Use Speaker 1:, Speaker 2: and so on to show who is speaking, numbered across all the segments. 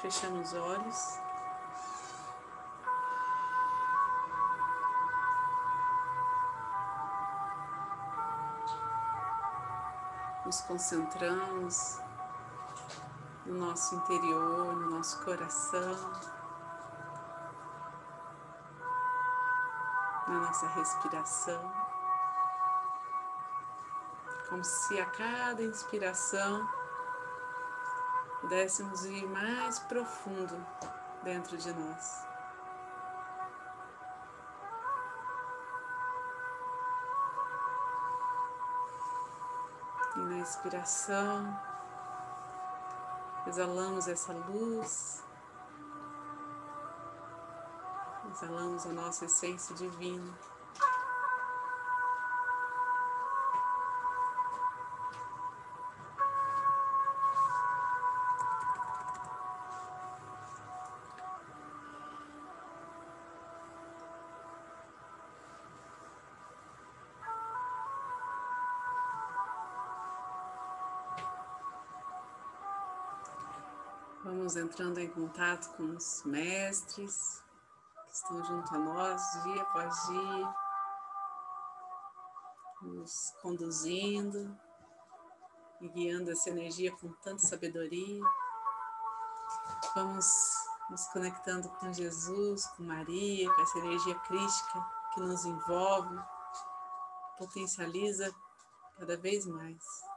Speaker 1: Fechamos os olhos. Nos concentramos no nosso interior, no nosso coração, na nossa respiração. Como se a cada inspiração pudéssemos ir mais profundo dentro de nós. E na inspiração, exalamos essa luz, exalamos a nossa essência divina. Vamos entrando em contato com os mestres que estão junto a nós dia após dia, nos conduzindo e guiando essa energia com tanta sabedoria. Vamos nos conectando com Jesus, com Maria, com essa energia crística que nos envolve, potencializa cada vez mais.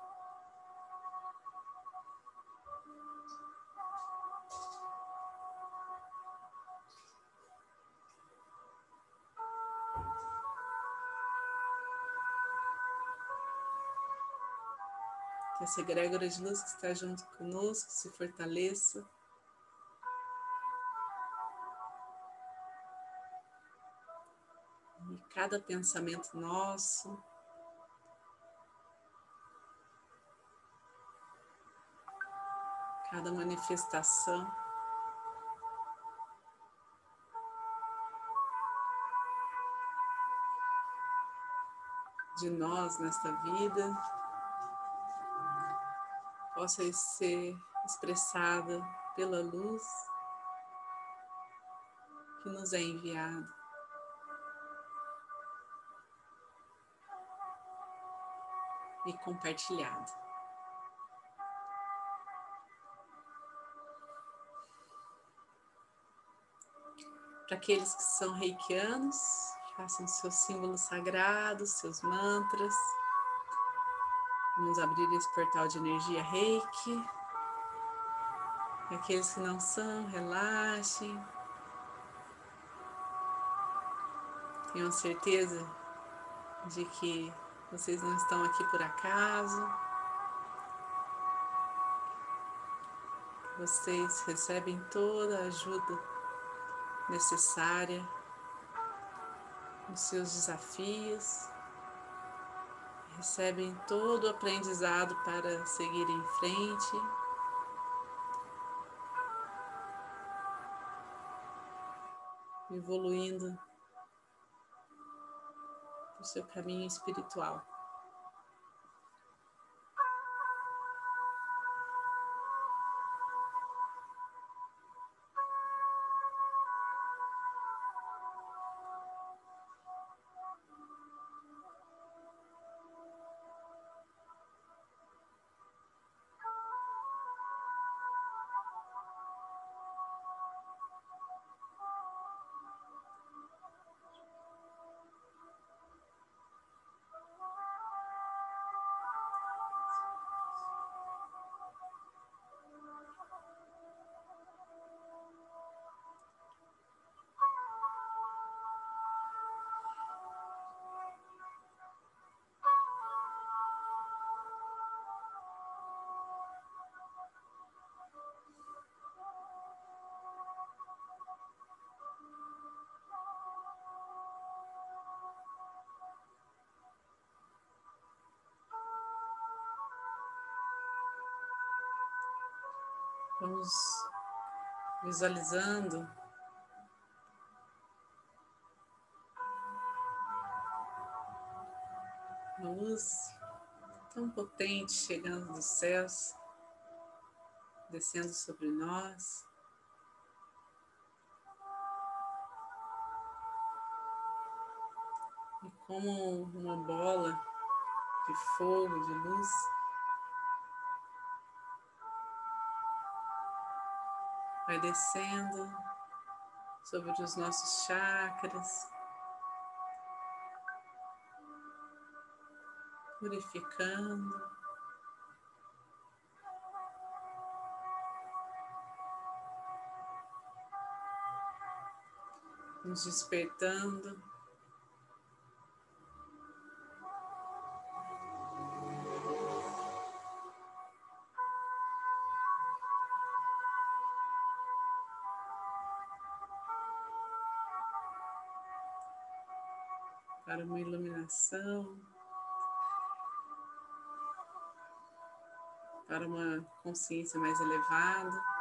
Speaker 1: Que essa egrégora de luz que está junto conosco se fortaleça. E cada pensamento nosso, cada manifestação. De nós nesta vida possa ser expressada pela luz que nos é enviada. E compartilhada. Para aqueles que são reikianos, façam seus símbolos sagrados, seus mantras. Vamos abrir esse portal de energia reiki. Aqueles que não são, relaxem. Tenham certeza de que vocês não estão aqui por acaso. Vocês recebem toda a ajuda necessária nos seus desafios recebem todo o aprendizado para seguir em frente. Evoluindo o seu caminho espiritual. Vamos visualizando uma luz tão potente chegando dos céus, descendo sobre nós. E como uma bola de fogo, de luz, Vai descendo sobre os nossos chakras, purificando. Nos despertando. Iluminação, para uma consciência mais elevada.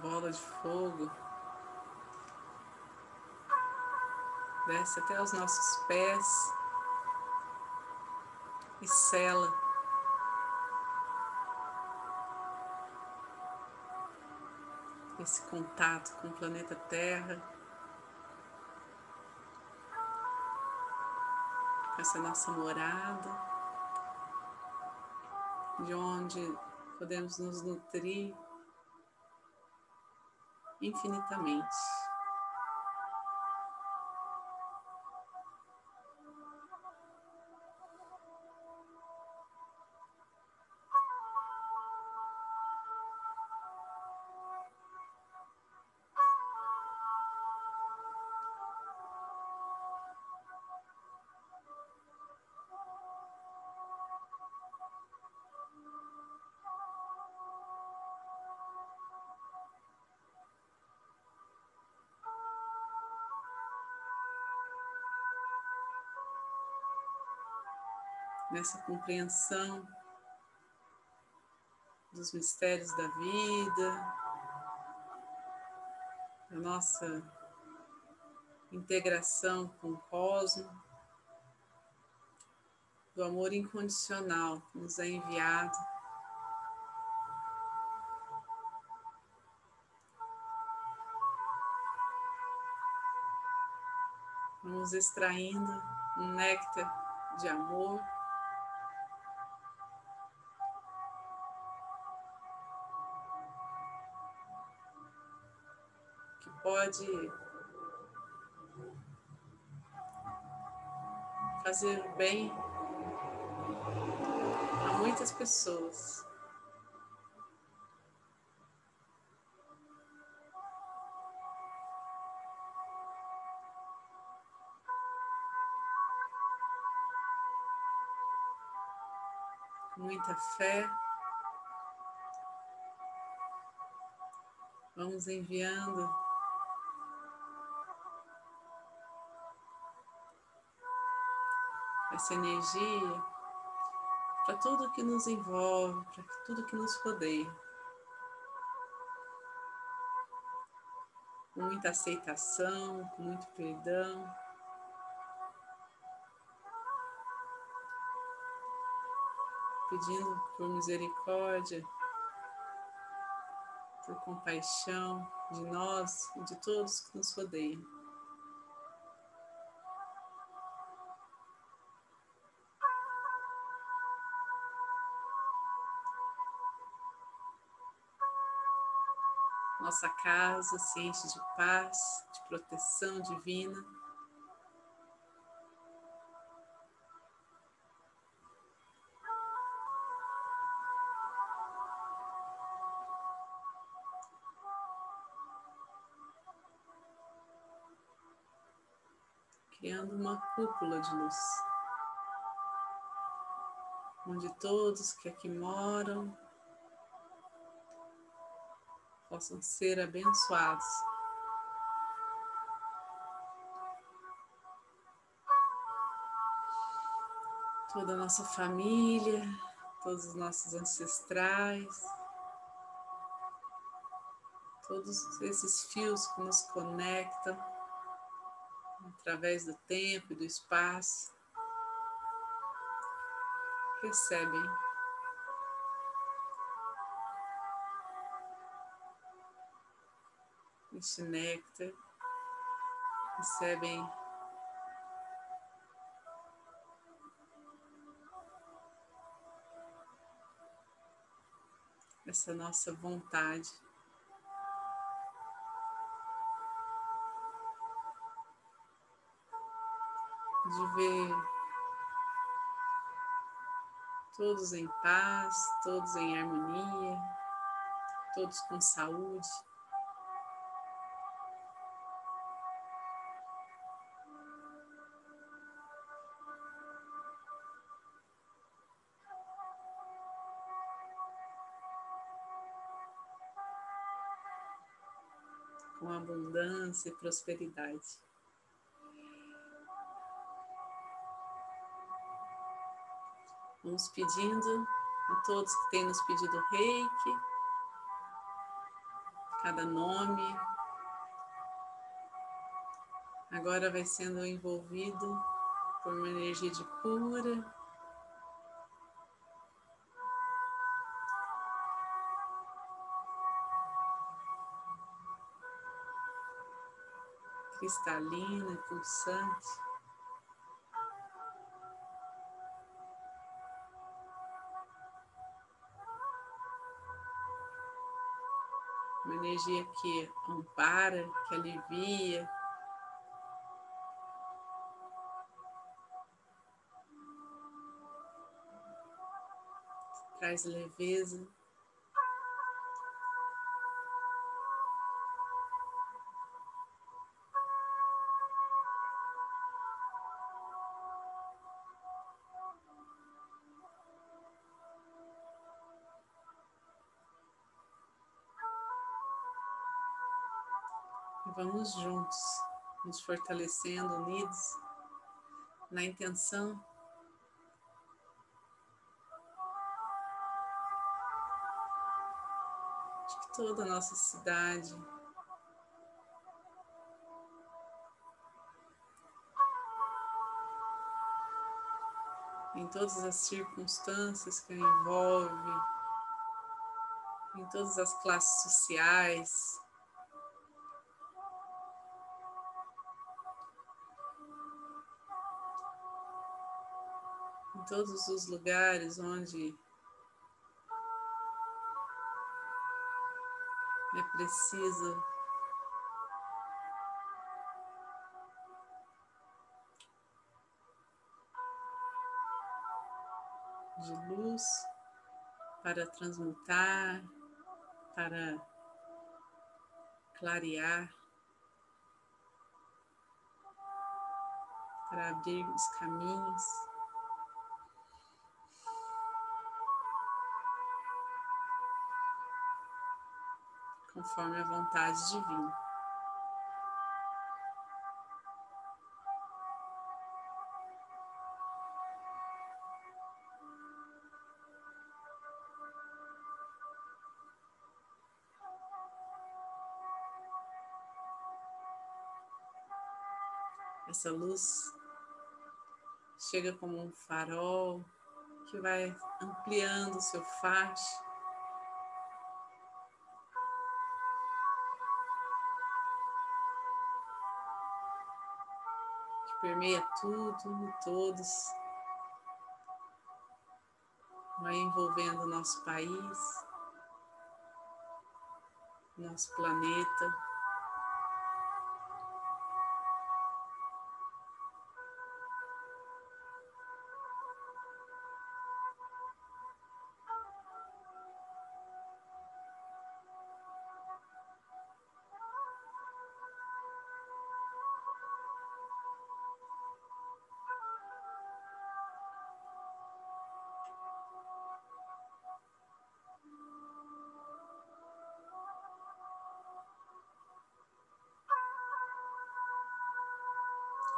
Speaker 1: Bola de fogo. Desce até os nossos pés e sela. Esse contato com o planeta Terra, com essa nossa morada, de onde podemos nos nutrir infinitamente. Nessa compreensão dos mistérios da vida, da nossa integração com o cosmos, do amor incondicional que nos é enviado. Vamos extraindo um néctar de amor. Pode fazer bem a muitas pessoas. muita fé. Vamos enviando essa energia para tudo que nos envolve, para tudo que nos rodeia. Com muita aceitação, com muito perdão. Pedindo por misericórdia, por compaixão de nós e de todos que nos rodeiam. Nossa casa enche de paz, de proteção divina. Criando uma cúpula de luz, onde todos que aqui moram possam ser abençoados. Toda a nossa família, todos os nossos ancestrais, todos esses fios que nos conectam através do tempo e do espaço, recebem este néctar, recebem essa nossa vontade de ver todos em paz, todos em harmonia, todos com saúde. Abundância e prosperidade. Vamos pedindo a todos que têm nos pedido reiki, cada nome. Agora vai sendo envolvido por uma energia de cura. Cristalina, pulsante. uma energia que ampara, que alivia. Traz leveza. Vamos juntos, nos fortalecendo, unidos, na intenção. De que toda a nossa cidade. Em todas as circunstâncias que a envolve, em todas as classes sociais, todos os lugares onde é preciso de luz para transmutar, para clarear, para abrir os caminhos. Conforme a vontade divina. Essa luz chega como um farol que vai ampliando o seu faixa permeia tudo todos, vai envolvendo o nosso país, nosso planeta.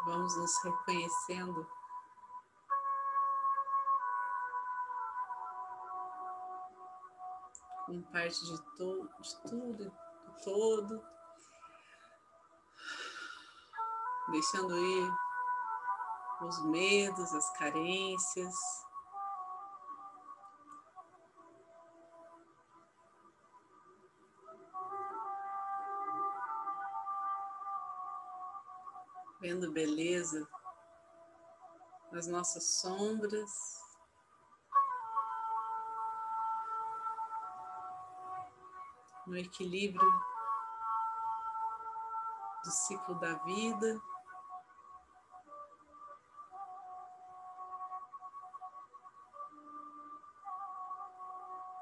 Speaker 1: Vamos nos reconhecendo. Como parte de, to de tudo, de todo. Deixando ir os medos, as carências. Vendo beleza nas nossas sombras. No equilíbrio do ciclo da vida.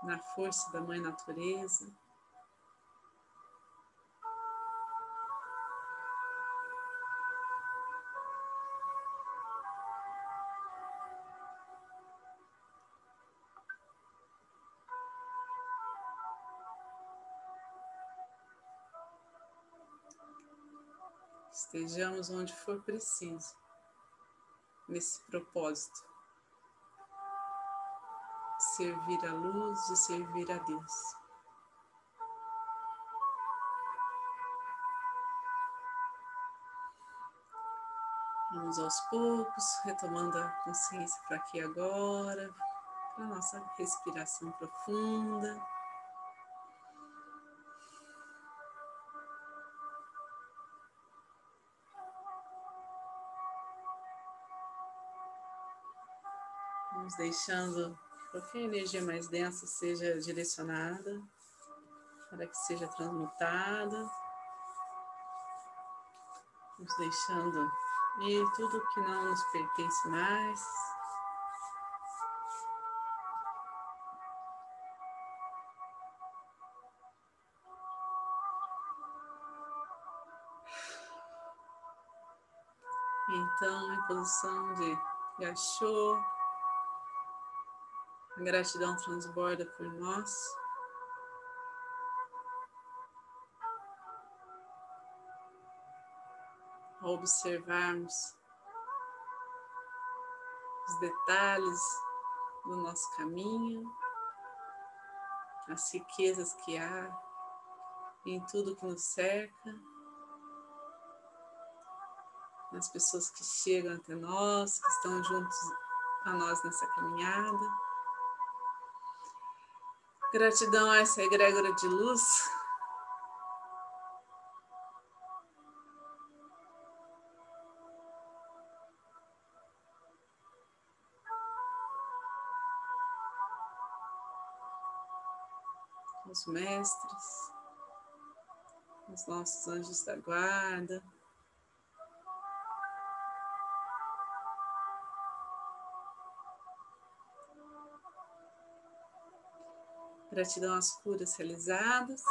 Speaker 1: na força da Mãe Natureza. Estejamos onde for preciso, nesse propósito servir a luz e servir a Deus. Vamos aos poucos, retomando a consciência para aqui agora, para a nossa respiração profunda. Vamos deixando a energia mais densa seja direcionada, para que seja transmutada, nos deixando ir tudo que não nos pertence mais. Então, em posição de Yashô, a gratidão transborda por nós. Ao observarmos os detalhes do nosso caminho, as riquezas que há em tudo que nos cerca, nas pessoas que chegam até nós, que estão juntos a nós nessa caminhada. Gratidão a essa egrégora de luz. Os mestres, os nossos anjos da guarda. Gratidão às curas realizadas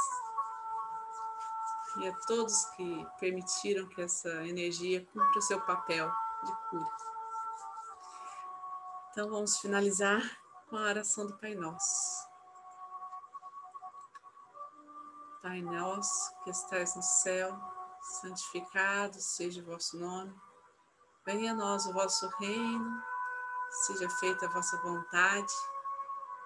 Speaker 1: e a todos que permitiram que essa energia cumpra o seu papel de cura. Então vamos finalizar com a oração do Pai Nosso. Pai nosso que estais no céu, santificado seja o vosso nome. Venha a nós o vosso reino, seja feita a vossa vontade